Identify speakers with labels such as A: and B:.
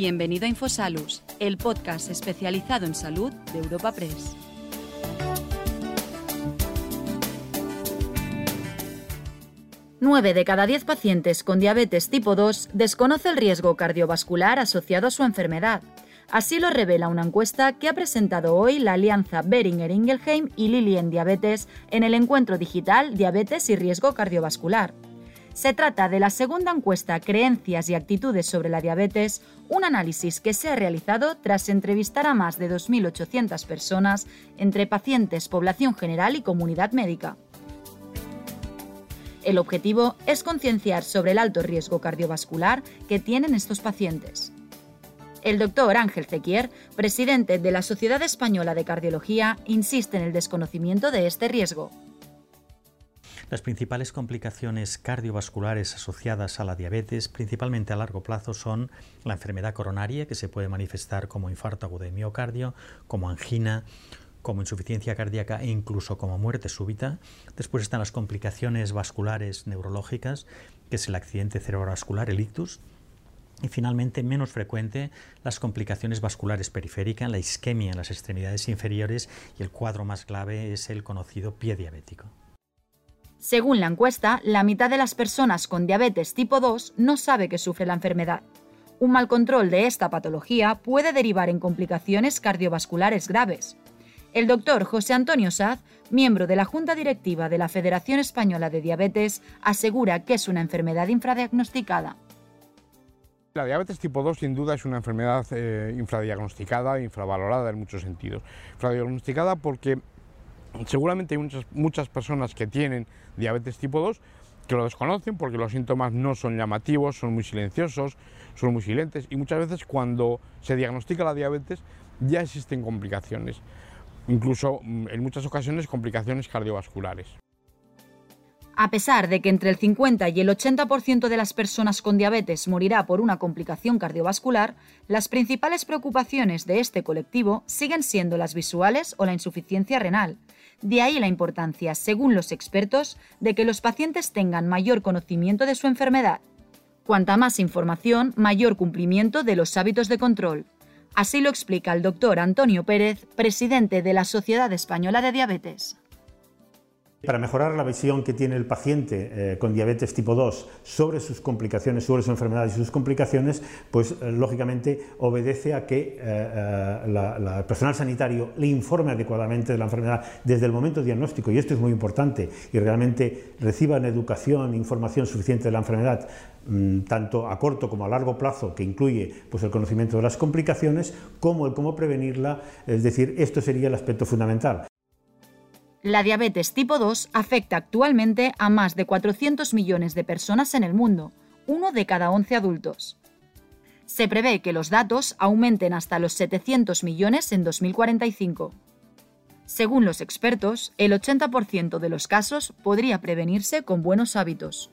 A: Bienvenido a Infosalus, el podcast especializado en salud de Europa Press. Nueve de cada diez pacientes con diabetes tipo 2 desconoce el riesgo cardiovascular asociado a su enfermedad. Así lo revela una encuesta que ha presentado hoy la alianza Beringer Ingelheim y Lilly en Diabetes en el encuentro digital Diabetes y Riesgo Cardiovascular. Se trata de la segunda encuesta Creencias y actitudes sobre la diabetes, un análisis que se ha realizado tras entrevistar a más de 2.800 personas entre pacientes, población general y comunidad médica. El objetivo es concienciar sobre el alto riesgo cardiovascular que tienen estos pacientes. El doctor Ángel Zequier, presidente de la Sociedad Española de Cardiología, insiste en el desconocimiento de este riesgo.
B: Las principales complicaciones cardiovasculares asociadas a la diabetes, principalmente a largo plazo, son la enfermedad coronaria, que se puede manifestar como infarto agudo de miocardio, como angina, como insuficiencia cardíaca e incluso como muerte súbita. Después están las complicaciones vasculares neurológicas, que es el accidente cerebrovascular, el ictus. Y finalmente, menos frecuente, las complicaciones vasculares periféricas, la isquemia en las extremidades inferiores y el cuadro más grave es el conocido pie diabético.
A: Según la encuesta, la mitad de las personas con diabetes tipo 2 no sabe que sufre la enfermedad. Un mal control de esta patología puede derivar en complicaciones cardiovasculares graves. El doctor José Antonio Saz, miembro de la Junta Directiva de la Federación Española de Diabetes, asegura que es una enfermedad infradiagnosticada.
C: La diabetes tipo 2 sin duda es una enfermedad eh, infradiagnosticada, infravalorada en muchos sentidos. Infradiagnosticada porque Seguramente hay muchas, muchas personas que tienen diabetes tipo 2 que lo desconocen porque los síntomas no son llamativos, son muy silenciosos, son muy silentes y muchas veces cuando se diagnostica la diabetes ya existen complicaciones, incluso mm, en muchas ocasiones complicaciones cardiovasculares.
A: A pesar de que entre el 50 y el 80% de las personas con diabetes morirá por una complicación cardiovascular, las principales preocupaciones de este colectivo siguen siendo las visuales o la insuficiencia renal. De ahí la importancia, según los expertos, de que los pacientes tengan mayor conocimiento de su enfermedad. Cuanta más información, mayor cumplimiento de los hábitos de control. Así lo explica el doctor Antonio Pérez, presidente de la Sociedad Española de Diabetes.
D: Para mejorar la visión que tiene el paciente eh, con diabetes tipo 2 sobre sus complicaciones, sobre su enfermedad y sus complicaciones, pues eh, lógicamente obedece a que eh, el personal sanitario le informe adecuadamente de la enfermedad desde el momento diagnóstico, y esto es muy importante, y realmente reciban educación, información suficiente de la enfermedad, mm, tanto a corto como a largo plazo, que incluye pues, el conocimiento de las complicaciones, como el cómo prevenirla, es decir, esto sería el aspecto fundamental.
A: La diabetes tipo 2 afecta actualmente a más de 400 millones de personas en el mundo, uno de cada 11 adultos. Se prevé que los datos aumenten hasta los 700 millones en 2045. Según los expertos, el 80% de los casos podría prevenirse con buenos hábitos.